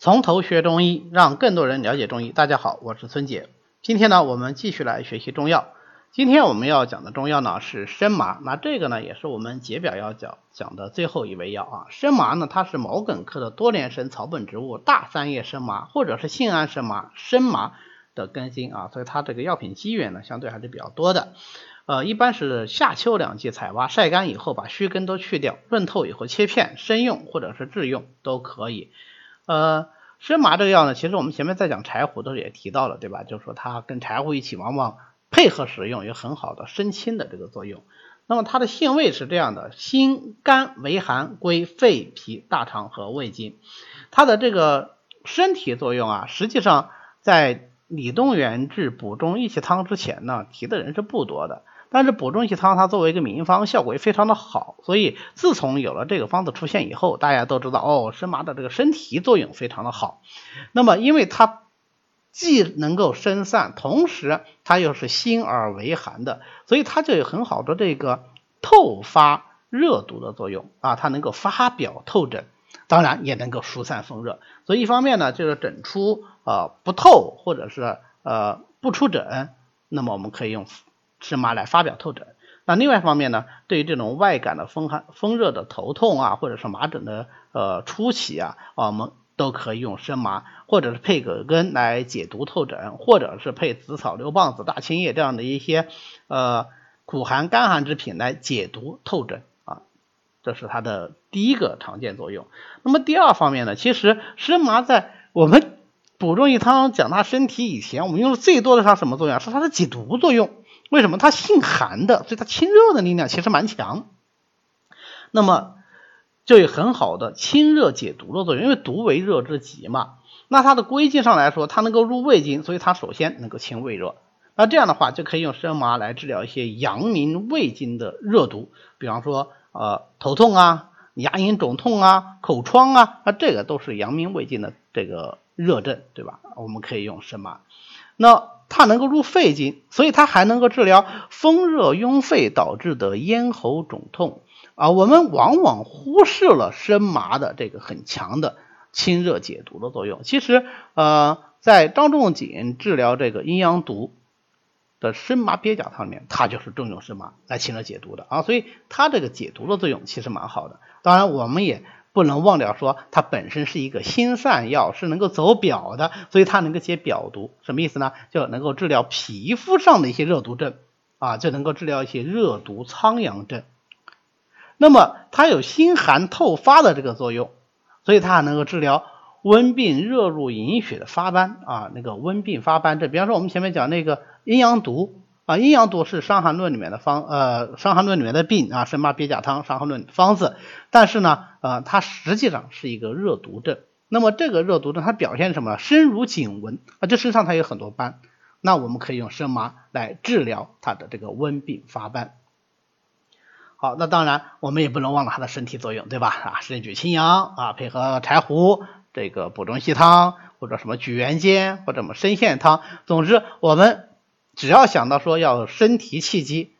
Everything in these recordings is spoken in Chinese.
从头学中医，让更多人了解中医。大家好，我是孙姐。今天呢，我们继续来学习中药。今天我们要讲的中药呢是生麻。那这个呢，也是我们解表要讲讲的最后一味药啊。生麻呢，它是毛茛科的多年生草本植物大三叶生麻，或者是杏安生麻、生麻的根茎啊。所以它这个药品机缘呢，相对还是比较多的。呃，一般是夏秋两季采挖，晒干以后把须根都去掉，润透以后切片生用或者是制用都可以。呃，生麻这个药呢，其实我们前面在讲柴胡的时候也提到了，对吧？就是说它跟柴胡一起，往往配合使用有很好的生清的这个作用。那么它的性味是这样的：辛甘为寒，归肺脾大肠和胃经。它的这个身体作用啊，实际上在李东垣治补中益气汤之前呢，提的人是不多的。但是补中益气汤它作为一个名方，效果也非常的好，所以自从有了这个方子出现以后，大家都知道哦，生麻的这个身体作用非常的好。那么因为它既能够生散，同时它又是辛而为寒的，所以它就有很好的这个透发热毒的作用啊，它能够发表透疹，当然也能够疏散风热。所以一方面呢，就是疹出呃不透或者是呃不出疹，那么我们可以用。生麻来发表透疹，那另外一方面呢，对于这种外感的风寒、风热的头痛啊，或者是麻疹的呃初期啊，我们都可以用生麻，或者是配葛根来解毒透疹，或者是配紫草、牛蒡子、大青叶这样的一些呃苦寒干寒之品来解毒透疹啊，这是它的第一个常见作用。那么第二方面呢，其实生麻在我们补中益汤讲它身体以前，我们用的最多的它什么作用？是它的解毒作用。为什么它性寒的，所以它清热的力量其实蛮强，那么就有很好的清热解毒的作用，因为毒为热之极嘛。那它的归经上来说，它能够入胃经，所以它首先能够清胃热。那这样的话就可以用生麻来治疗一些阳明胃经的热毒，比方说呃头痛啊、牙龈肿痛啊、口疮啊，那这个都是阳明胃经的这个热症，对吧？我们可以用生麻。那它能够入肺经，所以它还能够治疗风热壅肺导致的咽喉肿痛啊。我们往往忽视了生麻的这个很强的清热解毒的作用。其实，呃，在张仲景治疗这个阴阳毒的生麻鳖甲汤里面，它就是重用生麻来清热解毒的啊。所以它这个解毒的作用其实蛮好的。当然，我们也。不能忘掉说，它本身是一个辛散药，是能够走表的，所以它能够解表毒。什么意思呢？就能够治疗皮肤上的一些热毒症啊，就能够治疗一些热毒苍阳症。那么它有心寒透发的这个作用，所以它还能够治疗温病热入营血的发斑啊，那个温病发斑症。比方说我们前面讲那个阴阳毒。啊，阴阳毒是《伤寒论》里面的方，呃，《伤寒论》里面的病啊，生麻鳖甲汤，《伤寒论》方子。但是呢，呃，它实际上是一个热毒症。那么这个热毒症它表现什么？身如颈纹啊，这身上它有很多斑。那我们可以用生麻来治疗它的这个温病发斑。好，那当然我们也不能忘了它的身体作用，对吧？啊，肾举清阳啊，配合柴胡这个补中益汤，或者什么举元煎或者什么参线汤。总之我们。只要想到说要身提气机，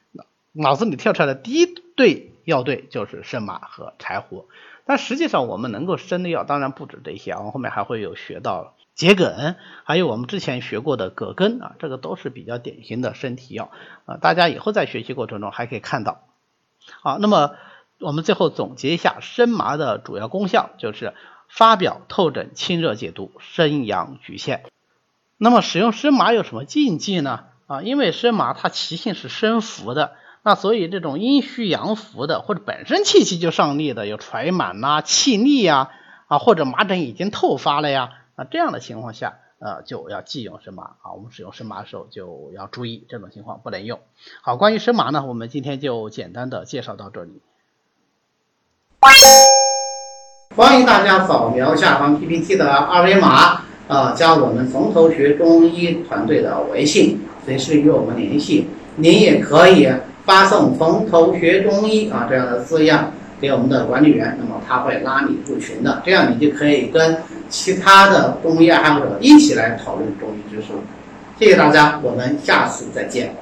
脑子里跳出来的第一对药对就是生麻和柴胡。但实际上我们能够生的药当然不止这些，我们后面还会有学到桔梗，还有我们之前学过的葛根啊，这个都是比较典型的身体药啊。大家以后在学习过程中还可以看到。好，那么我们最后总结一下生麻的主要功效，就是发表透疹、清热解毒、生阳举陷。那么使用生麻有什么禁忌呢？啊，因为生麻它其性是生浮的，那所以这种阴虚阳浮的，或者本身气气就上逆的，有揣满呐、气逆呀，啊或者麻疹已经透发了呀，啊这样的情况下，呃就要忌用生麻啊。我们使用生麻的时候就要注意这种情况不能用。好，关于生麻呢，我们今天就简单的介绍到这里。欢迎大家扫描下方 PPT 的二维码，啊加我们从头学中医团队的微信。随时与我们联系，您也可以发送“从头学中医”啊这样的字样给我们的管理员，那么他会拉你入群的，这样你就可以跟其他的中医爱好者一起来讨论中医知识。谢谢大家，我们下次再见。